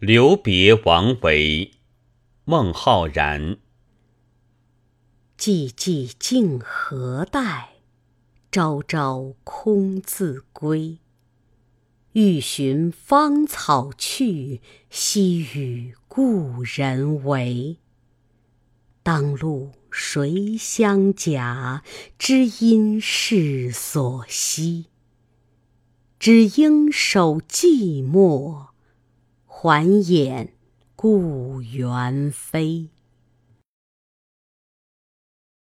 留别王维，孟浩然。寂寂竟何待？朝朝空自归。欲寻芳草去，惜与故人违。当路谁相甲？知音是所惜。只应守寂寞，还掩故园飞。